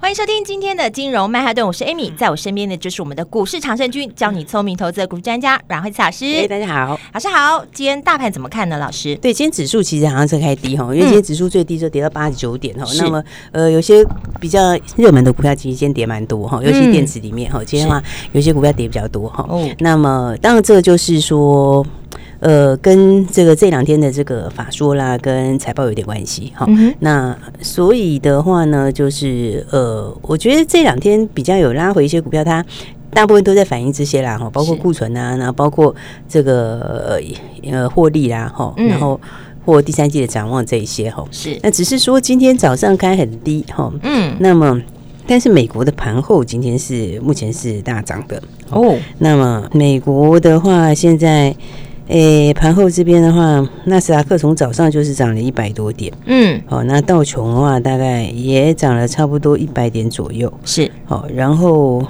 欢迎收听今天的金融曼哈顿，我是 Amy，在我身边的就是我们的股市常胜军，教你聪明投资的股市专家阮慧慈老师。哎，大家好，老师好。今天大盘怎么看呢？老师？对，今天指数其实好像是开低哈，因为今天指数最低就跌到八十九点哈。是那么呃，有些比较热门的股票其实今天跌蛮多哈，尤其电子里面哈，今天的话有些股票跌比较多哈。哦。那么当然这个就是说。呃，跟这个这两天的这个法说啦，跟财报有点关系哈。嗯、那所以的话呢，就是呃，我觉得这两天比较有拉回一些股票，它大部分都在反映这些啦哈，包括库存啊，然后包括这个呃获利啦哈，然后或第三季的展望这一些哈。是，那只是说今天早上开很低哈，嗯，那么但是美国的盘后今天是目前是大涨的哦。那么美国的话现在。诶，盘后这边的话，纳斯达克从早上就是涨了一百多点，嗯，好，那道琼的话大概也涨了差不多一百点左右，是，好，然后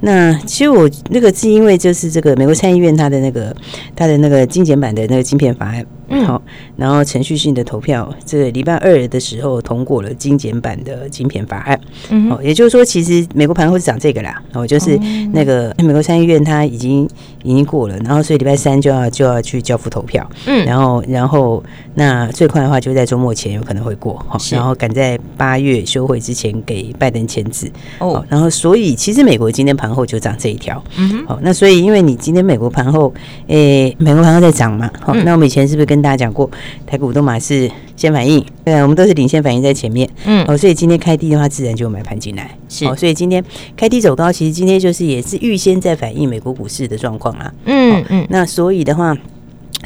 那其实我那个是因为就是这个美国参议院它的那个它的那个精简版的那个晶片法案。好，然后程序性的投票，这个礼拜二的时候通过了精简版的晶片法案。嗯，哦，也就是说，其实美国盘后是涨这个啦。哦，就是那个美国参议院它已经已经过了，然后所以礼拜三就要就要去交付投票。嗯，然后然后那最快的话就在周末前有可能会过。好，然后赶在八月休会之前给拜登签字。哦，然后所以其实美国今天盘后就涨这一条。嗯，好，那所以因为你今天美国盘后，诶，美国盘后在涨嘛。好，那我们以前是不是跟大家讲过，台股都嘛是先反应，对，我们都是领先反应在前面，嗯，哦，所以今天开低的话，自然就买盘进来，是，哦，所以今天开低走高，其实今天就是也是预先在反映美国股市的状况啦，嗯嗯，那所以的话。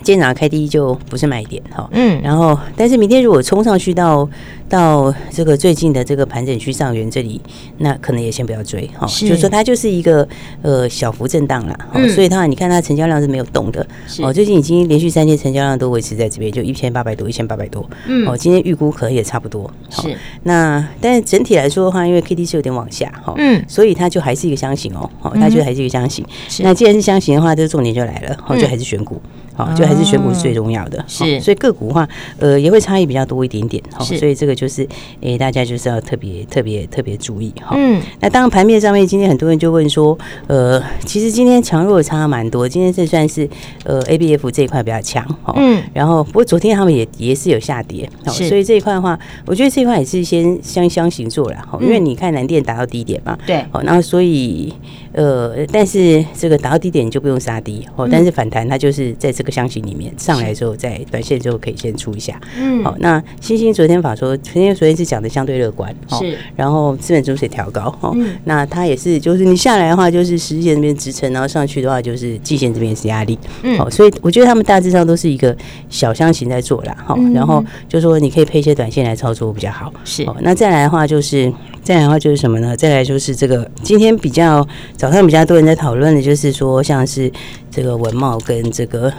今天早上开低就不是卖点哈，嗯，然后但是明天如果冲上去到到这个最近的这个盘整区上缘这里，那可能也先不要追哈，就是说它就是一个呃小幅震荡了，嗯，所以它你看它成交量是没有动的，哦，最近已经连续三天成交量都维持在这边，就一千八百多，一千八百多，嗯，哦，今天预估可能也差不多，是，那但是整体来说的话，因为 K D 是有点往下哈，嗯，所以它就还是一个箱型哦，哦，它就还是一个箱型，是。那既然是箱型的话，这个重点就来了，哦，就还是选股。好，就还是选股是最重要的，是，所以个股的话，呃，也会差异比较多一点点，好，所以这个就是，诶，大家就是要特别特别特别注意，哈，嗯，那当然盘面上面，今天很多人就问说，呃，其实今天强弱差蛮多，今天这算是，呃，A B F 这一块比较强，哈，嗯，然后不过昨天他们也也是有下跌，好，所以这一块的话，我觉得这一块也是先相相形做了，哈，因为你看南电达到低点嘛，对，好，然后所以。呃，但是这个达到低点你就不用杀低哦，但是反弹它就是在这个箱型里面上来之后，在短线之后可以先出一下。嗯，好，那星星昨天法说，昨天昨天是讲的相对乐观，是，然后资本主水调高，哦，那它也是就是你下来的话就是十线这边支撑，然后上去的话就是季线这边是压力，嗯，好，所以我觉得他们大致上都是一个小箱型在做啦，好，然后就说你可以配一些短线来操作比较好，是，那再来的话就是。再来的话就是什么呢？再来就是这个今天比较早上比较多人在讨论的，就是说像是这个文茂跟这个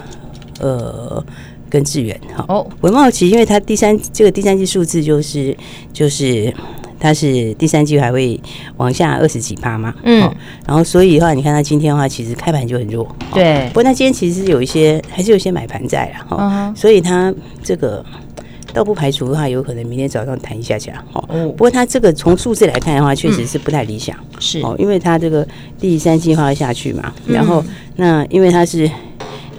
呃跟智远哈。哦，文茂其实因为它第三这个第三季数字就是就是它是第三季还会往下二十几趴嘛，嗯，然后所以的话你看它今天的话其实开盘就很弱，对。不过它今天其实有一些还是有一些买盘在啊，哈，所以它这个。倒不排除的话，有可能明天早上弹一下下哦。不过它这个从数字来看的话，确实是不太理想。是哦，因为它这个第三季要下去嘛，然后那因为它是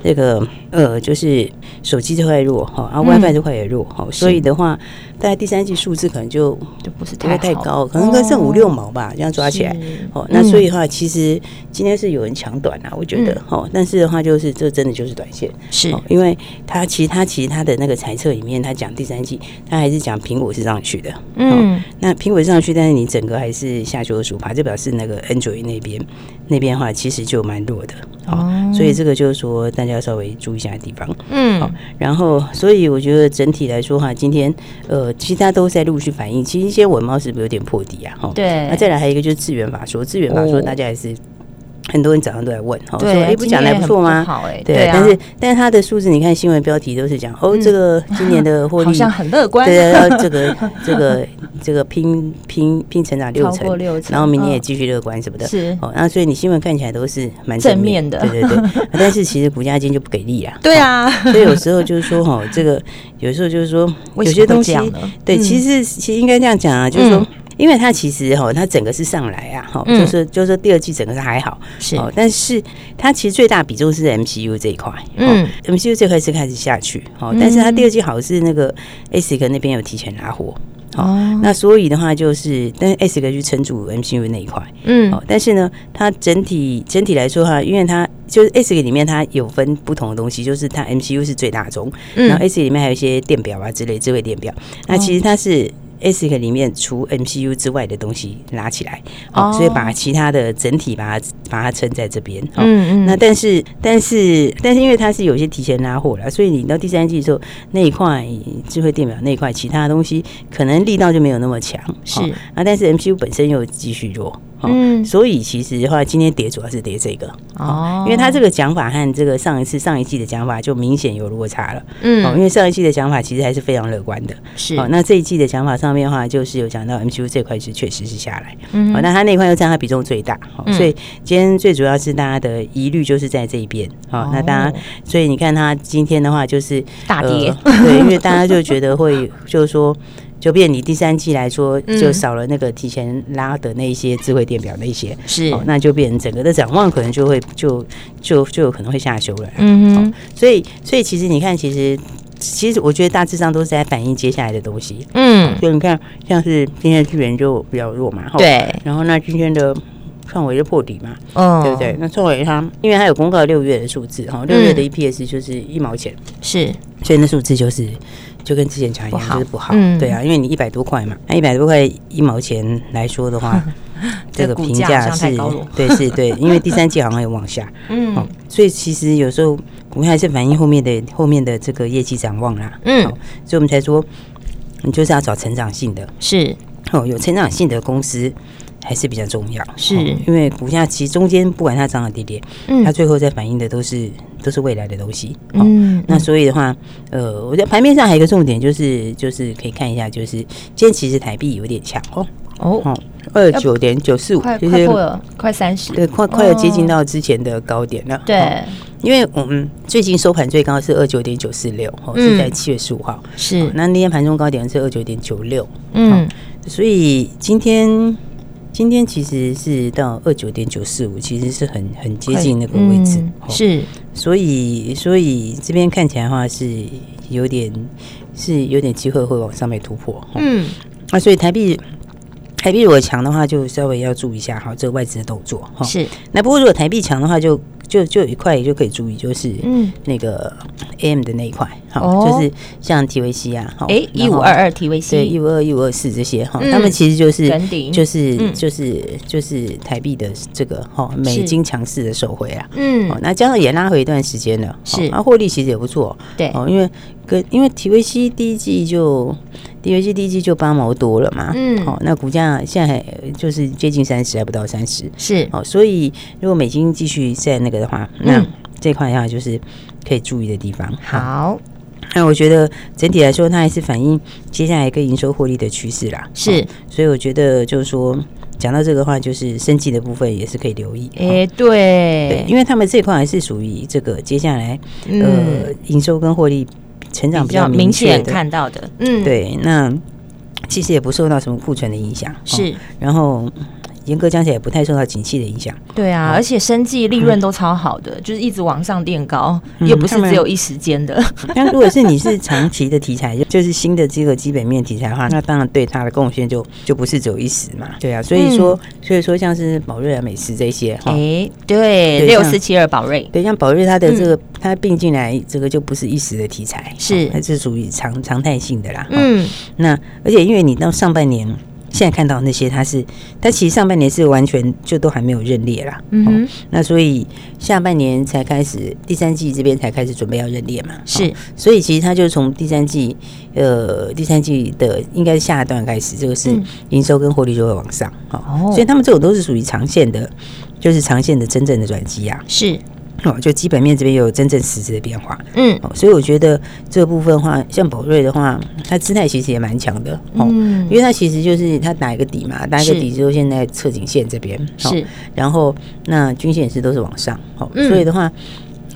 这个呃，就是手机这块弱哈，然后 WiFi 这块也弱哈，所以的话。大概第三季数字可能就就不是太太高，可能剩五六毛吧，这样抓起来。哦，那所以的话，其实今天是有人抢短啊，我觉得。哦，但是的话，就是这真的就是短线，是，因为他其实他其实他的那个猜测里面，他讲第三季，他还是讲苹果是上去的。嗯，那苹果是上去，但是你整个还是下修的数趴，就表示那个 Android 那边那边的话，其实就蛮弱的。哦，所以这个就是说大家稍微注意一下的地方。嗯，好，然后所以我觉得整体来说哈，今天呃，其他都在陆续反映，其实一些文猫是不是有点破底啊？哈，对。那再来还有一个就是资源法说，资源法说大家还是。很多人早上都在问，哈，说哎，不讲的还不错吗？好哎，对，但是但是他的数字，你看新闻标题都是讲哦，这个今年的 获利好像很乐观，对，要 这个这个这个拼拼拼成长六成，然后明年也继续乐观什么的，是。哦，然后所以你新闻看起来都是蛮正面的，对对对，但是其实股价今天就不给力啊，对啊，所以有时候就是说哈，这个有时候就是说有些东西，对，其实其实应该这样讲啊，就是说。因为它其实哈，它整个是上来啊，哈、嗯，就是就是第二季整个是还好，是，但是它其实最大比重是 MCU 这一块，嗯，MCU 这块是开始下去，哦，但是它第二季好是那个 ASIC 那边有提前拿货，哦，那所以的话就是，但是 ASIC 去撑住 MCU 那一块，嗯，但是呢，它整体整体来说哈，因为它就是 ASIC 里面它有分不同的东西，就是它 MCU 是最大宗，嗯，然后 ASIC 里面还有一些电表啊之类智慧电表，那其实它是。ASIC 里面除 MCU 之外的东西拉起来，好，所以把其他的整体把它把它撑在这边。嗯嗯。那但是但是但是因为它是有些提前拉货了，所以你到第三季的时候那一块智慧电表那一块其他的东西可能力道就没有那么强。是。啊，但是 MCU 本身又继续弱。嗯。所以其实的话，今天跌主要是跌这个。哦。因为他这个讲法和这个上一次上一季的讲法就明显有落差了。嗯。哦，因为上一季的讲法其实还是非常乐观的。是。哦，那这一季的讲法上。面的话就是有讲到 MCU 这块是确实是下来，嗯，好，那他那块又占他比重最大，好，所以今天最主要是大家的疑虑就是在这一边，好，那大家，所以你看他今天的话就是大跌，对，因为大家就觉得会就是说，就变你第三季来说就少了那个提前拉的那些智慧电表那些，是，那就变成整个的展望可能就会就就就有可能会下修了，嗯，所以所以其实你看其实。其实我觉得大致上都是在反映接下来的东西。嗯，就你看，像是今天的智原就比较弱嘛，对。然后那今天的创维就破底嘛，嗯，对不对？那创维它，因为它有公告六月的数字哈，六月的 EPS 就是一毛钱，是，所以那数字就是就跟之前讲一样，就是不好。对啊，因为你一百多块嘛，那一百多块一毛钱来说的话，这个评价是，对，是对，因为第三季好像有往下，嗯，所以其实有时候。股票还是反映后面的后面的这个业绩展望啦，嗯，所以我们才说，你就是要找成长性的，是。哦，有成长性的公司还是比较重要，是因为股价其实中间不管它涨涨跌跌，嗯，它最后在反映的都是都是未来的东西，嗯，那所以的话，呃，我觉得盘面上还有一个重点就是就是可以看一下，就是今天其实台币有点强哦。哦，二九点九四五，快快破了，快三十，对，快快要接近到之前的高点了。对，因为我们最近收盘最高是二九点九四六，哦，是在七月十五号。是，那那天盘中高点是二九点九六。嗯，所以今天今天其实是到二九点九四五，其实是很很接近那个位置。是，所以所以这边看起来的话是有点是有点机会会往上面突破。嗯，啊，所以台币。台币如果强的话，就稍微要注意一下哈，这个外资的动作哈。是。那不过如果台币强的话就，就就就有一块也就可以注意，就是嗯，那个 AM 的那一块，好，就是像 TVC 啊，哎，一五二二 TVC，对，一五二一五二四这些哈，他们其实就是就是就是就是台币的这个哈美金强势的受惠啊。嗯。那加上也拉回一段时间了，是。那获利其实也不错，对。哦，因为跟因为 TVC 第一季就。第一季第一季就八毛多了嘛，嗯，好，那股价现在就是接近三十，还不到三十，是，好，所以如果美金继续在那个的话，那这块的话就是可以注意的地方。好，那我觉得整体来说，它还是反映接下来一个营收获利的趋势啦。是，所以我觉得就是说，讲到这个话，就是生计的部分也是可以留意。哎，对，因为他们这块还是属于这个接下来呃营收跟获利。成长比较明显看到的，嗯，对，那其实也不受到什么库存的影响，是，然后。严格讲起来也不太受到景气的影响。对啊，而且生计利润都超好的，就是一直往上垫高，也不是只有一时间的。那如果是你是长期的题材，就是新的这个基本面题材的话，那当然对它的贡献就就不是只有一时嘛。对啊，所以说所以说像是宝瑞啊、美食这些，哎，对，六四七二宝瑞，对，像宝瑞它的这个它并进来，这个就不是一时的题材，是它是属于常常态性的啦。嗯，那而且因为你到上半年。现在看到那些，它是它其实上半年是完全就都还没有认列啦。嗯那所以下半年才开始，第三季这边才开始准备要认列嘛。是、哦，所以其实它就从第三季，呃，第三季的应该是下一段开始，这个是营收跟获利就会往上。哦，哦所以他们这种都是属于长线的，就是长线的真正的转机啊。是。哦，就基本面这边有真正实质的变化，嗯，哦，所以我觉得这部分的话，像宝瑞的话，它姿态其实也蛮强的，哦，嗯，因为它其实就是它打一个底嘛，打一个底之后，现在侧颈线这边是，然后那均线也是都是往上，哦，所以的话。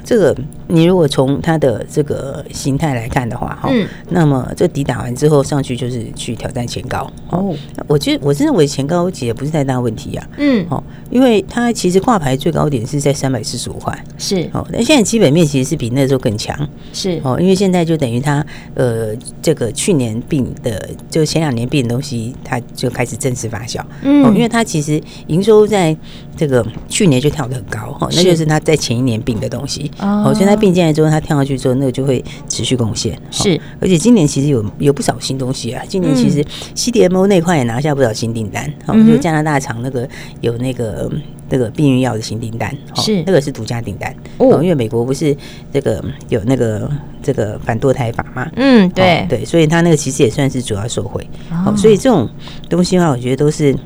这个你如果从它的这个形态来看的话，哈、嗯，那么这底打完之后上去就是去挑战前高哦。我觉得我是认为前高其实不是太大问题啊，嗯，哦，因为它其实挂牌最高点是在三百四十五块，是。哦，但现在基本面其实是比那时候更强，是。哦，因为现在就等于它呃这个去年病的就前两年病的东西，它就开始正式发酵，嗯，因为它其实营收在这个去年就跳得很高哈，那就是他在前一年并的东西。哦，所以他并进来之后，他跳上去之后，那个就会持续贡献。是，而且今年其实有有不少新东西啊。今年其实 CDMO 那块也拿下不少新订单。好，就加拿大厂那个有那个那个避孕药的新订单，是那个是独家订单。哦，因为美国不是这个有那个这个反堕胎法嘛？嗯，对对，所以他那个其实也算是主要受惠。哦，所以这种东西的话，我觉得都是。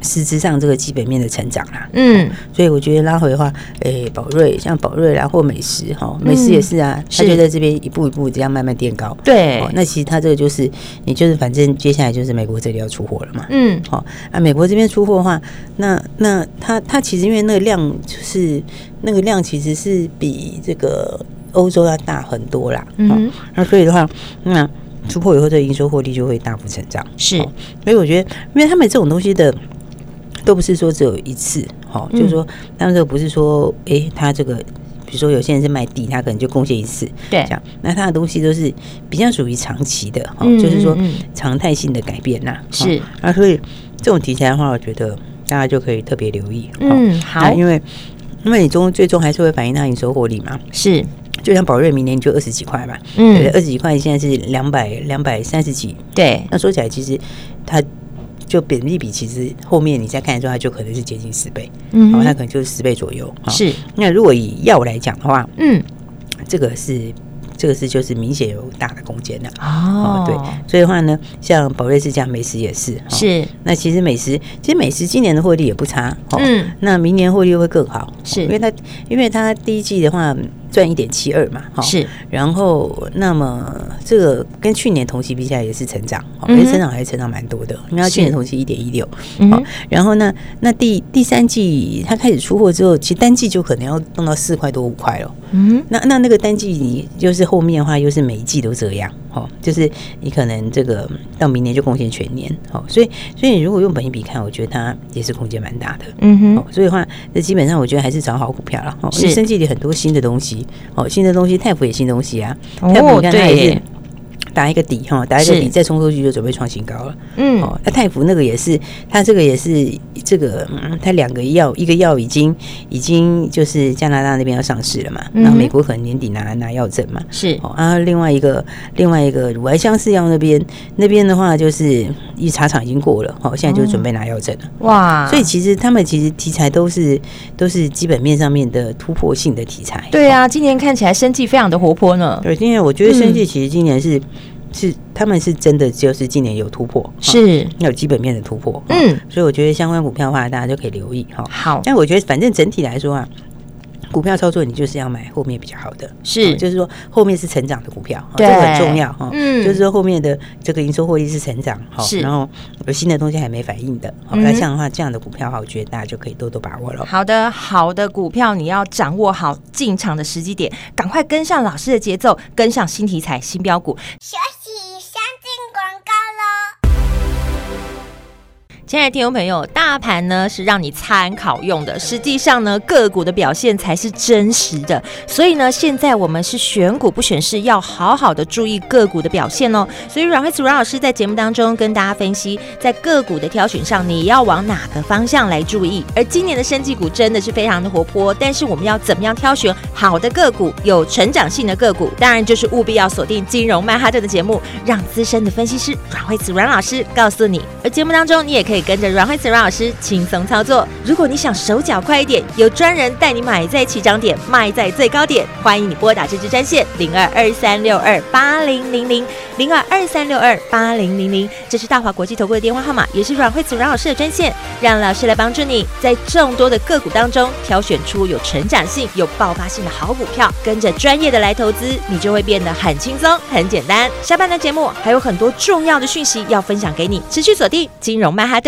实质上这个基本面的成长啦，嗯，所以我觉得拉回的话，诶，宝瑞像宝瑞啦或美食哈，美食也是啊，它就在这边一步一步这样慢慢垫高，对，那其实它这个就是你就是反正接下来就是美国这里要出货了嘛，嗯，好啊，美国这边出货的话，那那它它其实因为那个量就是那个量其实是比这个欧洲要大很多啦，嗯，那所以的话，那出货以后这营收获利就会大幅成长，是，所以我觉得因为他们这种东西的。都不是说只有一次，好，就是说，他们这个不是说，哎，他这个，比如说有些人是卖地，他可能就贡献一次，对，这样，那他的东西都是比较属于长期的，哈，就是说常态性的改变呐，是，那所以这种题材的话，我觉得大家就可以特别留意，嗯，好，因为因为你终最终还是会反映到你收获利嘛，是，就像宝瑞明年就二十几块嘛，嗯，二十几块现在是两百两百三十几，对，那说起来其实它。就本益比其实后面你再看的时候，它就可能是接近十倍，嗯，它可能就是十倍左右。是，那如果以药来讲的话，嗯，这个是这个是就是明显有大的空间的哦。对，所以的话呢，像宝瑞是这样，美食也是是。那其实美食其实美食今年的获利也不差，嗯，那明年获利会更好，是因为它因为它第一季的话。赚一点七二嘛，哈，是，然后那么这个跟去年同期比起来也是成长，哦，也成长还是成长蛮多的，因为它去年同期一点一六，好，然后呢，那第第三季它开始出货之后，其实单季就可能要弄到四块多五块了，嗯，那那那个单季你就是后面的话又是每一季都这样，哦，就是你可能这个到明年就贡献全年，哦，所以所以你如果用本益比看，我觉得它也是空间蛮大的，嗯哼，所以的话，这基本上我觉得还是找好股票了，哦，因为生计里很多新的东西。哦，新的东西，泰福也新东西啊，泰福你看它也是。打一个底哈，打一个底，再冲出去就准备创新高了。嗯，哦，那泰福那个也是，它这个也是这个，它两个药，一个药已经已经就是加拿大那边要上市了嘛，然后美国可能年底拿拿药证嘛。是，哦，然后另外一个另外一个乳癌相似药那边那边的话，就是一茶厂已经过了，哦，现在就准备拿药证了。哇，所以其实他们其实题材都是都是基本面上面的突破性的题材。对啊，今年看起来生计非常的活泼呢。对，今年我觉得生计其实今年是。是，他们是真的，就是今年有突破，是有基本面的突破，嗯，所以我觉得相关股票的话，大家就可以留意哈。好，但我觉得反正整体来说啊。股票操作，你就是要买后面比较好的，是，就是说后面是成长的股票，这个很重要哈。嗯，就是说后面的这个营收获利是成长，是，然后有新的东西还没反应的，好，那这样的话，这样的股票的话，我觉得大家就可以多多把握了。好的，好的股票你要掌握好进场的时机点，赶快跟上老师的节奏，跟上新题材、新标股。休息，亲爱的听众朋友，大盘呢是让你参考用的，实际上呢个股的表现才是真实的。所以呢，现在我们是选股不选市，要好好的注意个股的表现哦。所以阮慧慈阮老师在节目当中跟大家分析，在个股的挑选上，你要往哪个方向来注意。而今年的生技股真的是非常的活泼，但是我们要怎么样挑选好的个股，有成长性的个股？当然就是务必要锁定金融曼哈顿的节目，让资深的分析师阮慧慈阮老师告诉你。而节目当中，你也可以。跟着阮慧慈阮老师轻松操作。如果你想手脚快一点，有专人带你买在起涨点，卖在最高点。欢迎你拨打这支专线零二二三六二八零零零零二二三六二八零零零，这是大华国际投顾的电话号码，也是阮慧慈阮老师的专线。让老师来帮助你在众多的个股当中挑选出有成长性、有爆发性的好股票，跟着专业的来投资，你就会变得很轻松、很简单。下半段节目还有很多重要的讯息要分享给你，持续锁定金融曼哈顿。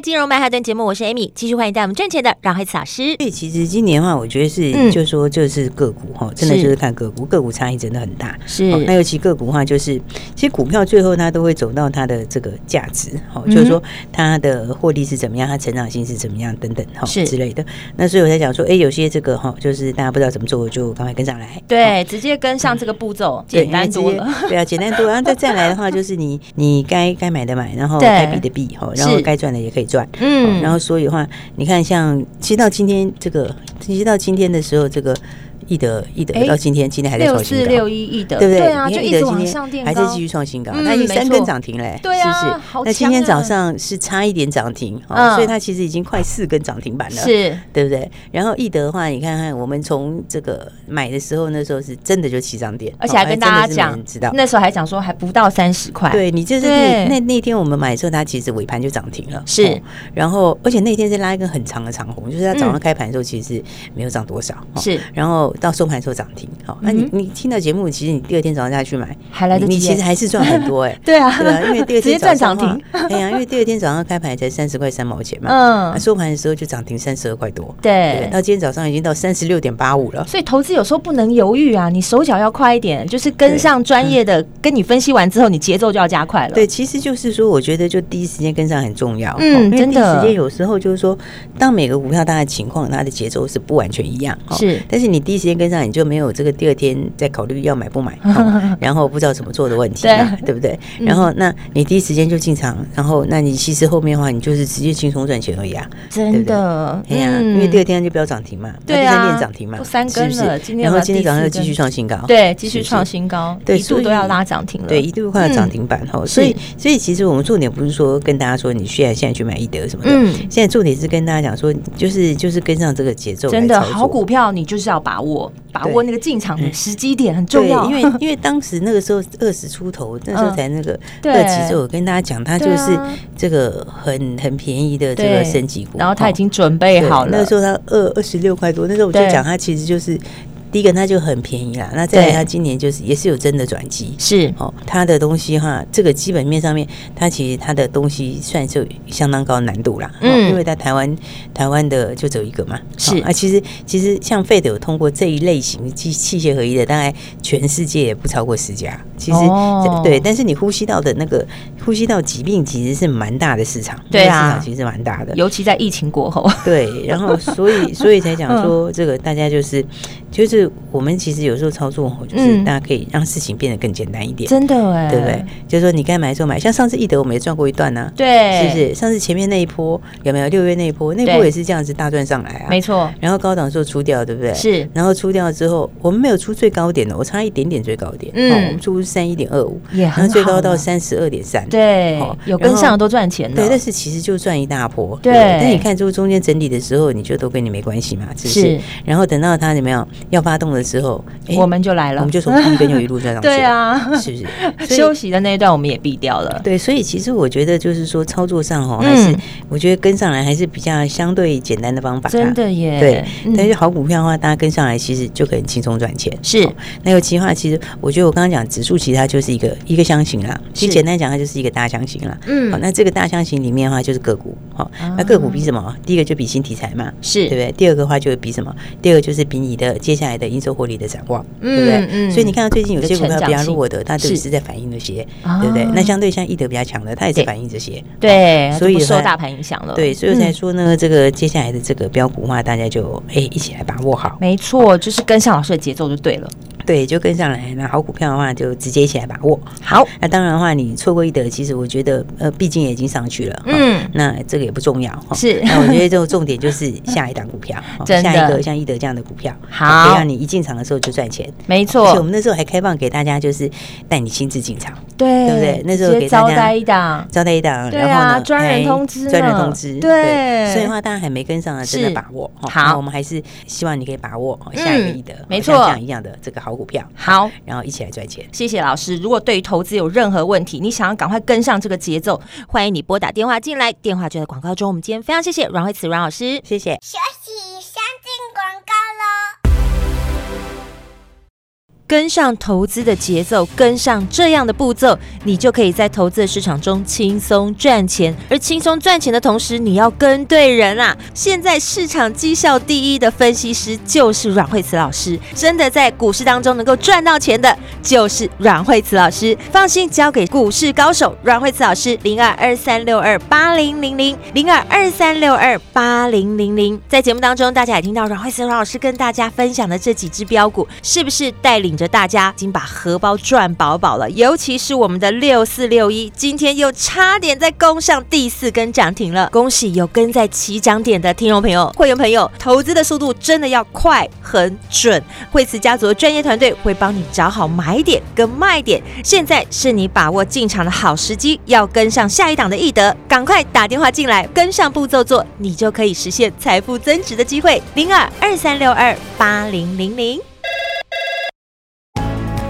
金融曼哈顿节目，我是 Amy，继续欢迎带我们赚钱的阮慧慈老师。对，其实今年的话，我觉得是，嗯、就是说就是个股哈，真的就是看个股，个股差异真的很大。是，那尤其个股的话，就是其实股票最后它都会走到它的这个价值，哈、嗯，就是说它的获利是怎么样，它成长性是怎么样等等哈之类的。那所以我在讲说，哎，有些这个哈，就是大家不知道怎么做，就赶快跟上来。对，直接跟上这个步骤，嗯、简单多了。对啊，简单多了。然后再再来的话，就是你你该该买的买，然后该比的比哈，然后该赚的也可以赚。嗯，然后所以的话，你看，像其实到今天这个，其实到今天的时候，这个。易德易德到今天，今天还在创新高，六四六一易德，对不对？对啊，就一直往上垫，还在继续创新高。它已经三根涨停嘞，是不是？那今天早上是差一点涨停，所以它其实已经快四根涨停板了，是，对不对？然后易德的话，你看看我们从这个买的时候，那时候是真的就起涨点，而且还跟大家讲，知道那时候还讲说还不到三十块。对你就是那那那天我们买的时候，它其实尾盘就涨停了，是。然后而且那天是拉一根很长的长红，就是它早上开盘的时候其实没有涨多少，是。然后到收盘时候涨停，好，那你你听到节目，其实你第二天早上再去买，还来得及，你其实还是赚很多哎，对啊，对啊，因为第二天早上涨停，哎呀，因为第二天早上开盘才三十块三毛钱嘛，嗯，收盘的时候就涨停三十二块多，对，到今天早上已经到三十六点八五了，所以投资有时候不能犹豫啊，你手脚要快一点，就是跟上专业的，跟你分析完之后，你节奏就要加快了。对，其实就是说，我觉得就第一时间跟上很重要，嗯，真的，时间有时候就是说，当每个股票它的情况，它的节奏是不完全一样，是，但是你第一时间跟上，你就没有。这个第二天再考虑要买不买，然后不知道怎么做的问题，对。不对？然后那你第一时间就进场，然后那你其实后面的话，你就是直接轻松赚钱而已啊，真的。哎呀，因为第二天就不要涨停嘛，第三天涨停嘛，三根了，然后今天早上又继续创新高，对，继续创新高，对，一度都要拉涨停了，对，一度快要涨停板哈。所以，所以其实我们重点不是说跟大家说你现在现在去买易德什么的，嗯，现在重点是跟大家讲说，就是就是跟上这个节奏，真的好股票你就是要把握，把握那个进场的时机点很重要，因为因为当时那个时候二十出头，那时候才那个二级之后，我跟大家讲，它就是这个很很便宜的这个升级股，然后它已经准备好了。那时候它二二十六块多，那时候我就讲它其实就是第一个它就很便宜啦，那再来它今年就是也是有真的转机，是。哦，它的东西哈，这个基本面上面，它其实它的东西算是相当高难度啦，嗯，因为在台湾台湾的就只有一个嘛，是。啊，其实其实像 Fed 有通过这一类型器器械合一的，大概全世界也不超过十家，其实、哦、对，但是你呼吸道的那个呼吸道疾病其实是蛮大的市场，对啊，市场其实蛮大的，尤其在疫情过后，对，然后所以 所以才讲说这个大家就是。就是我们其实有时候操作，就是大家可以让事情变得更简单一点，真的哎，对不对？就是说你该买的时候买，像上次易德我们也赚过一段呢，对，是不是？上次前面那一波有没有？六月那一波，那一波也是这样子大赚上来啊，没错。然后高档时候出掉，对不对？是。然后出掉之后，我们没有出最高点的，我差一点点最高点，嗯，我们出三一点二五，然后，最高到三十二点三，对，有跟上都赚钱的，对。但是其实就赚一大波，对。但你看，就中间整理的时候，你就都跟你没关系嘛，是不是？然后等到它怎么样要发动的时候。欸、我们就来了，我们就从第一根就一路赚上 去。对啊，是不是？休息的那一段我们也避掉了。对，所以其实我觉得就是说操作上哦，还是我觉得跟上来还是比较相对简单的方法。真的耶。对，但是好股票的话，大家跟上来其实就可以轻松赚钱。是。那尤其的话，其实我觉得我刚刚讲指数，其实它就是一个一个箱型啦。其实简单讲，它就是一个大箱型了。嗯。好，那这个大箱型里面的话，就是个股。好，那个股比什么？第一个就比新题材嘛，是对不对？第二个的话就是比什么？第二个就是比你的接下来的营收获利的展望。对不对？嗯，所以你看到最近有些股票比较弱的，它都是在反映那些，对不对？那相对像易德比较强的，它也是反映这些。对，所以受大盘影响了。对，所以才说呢，这个接下来的这个标股的话，大家就哎一起来把握好。没错，就是跟上老师的节奏就对了。对，就跟上来。那好股票的话，就直接一起来把握。好，那当然的话，你错过一德，其实我觉得呃，毕竟也已经上去了。嗯，那这个也不重要。是，那我觉得这个重点就是下一档股票，下一个像一德这样的股票，好，可以让你一进场的时候就赚钱。没错，而且我们那时候还开放给大家，就是带你亲自进场，对，对不对？那时候给大家招待一档，招待一档，然后呢，专人通知，专人通知，对。所以的话，大家还没跟上的，真的把握。好，我们还是希望你可以把握下一个一德，没错，这样一样的这个好股票。好。然后一起来赚钱。谢谢老师。如果对于投资有任何问题，你想要赶快跟上这个节奏，欢迎你拨打电话进来。电话就在广告中。我们今天非常谢谢阮慧慈阮老师，谢谢。休息，跟上投资的节奏，跟上这样的步骤，你就可以在投资的市场中轻松赚钱。而轻松赚钱的同时，你要跟对人啊！现在市场绩效第一的分析师就是阮慧慈老师，真的在股市当中能够赚到钱的，就是阮慧慈老师。放心，交给股市高手阮慧慈老师，零二二三六二八零零零零二二三六二八零零零。在节目当中，大家也听到阮慧慈老师跟大家分享的这几只标股，是不是带领着大家已经把荷包赚饱饱了，尤其是我们的六四六一，今天又差点在攻上第四根涨停了。恭喜有跟在起涨点的听众朋友、会员朋友，投资的速度真的要快、很准。惠慈家族的专业团队会帮你找好买点跟卖点，现在是你把握进场的好时机，要跟上下一档的易德，赶快打电话进来，跟上步骤做，你就可以实现财富增值的机会。零二二三六二八零零零。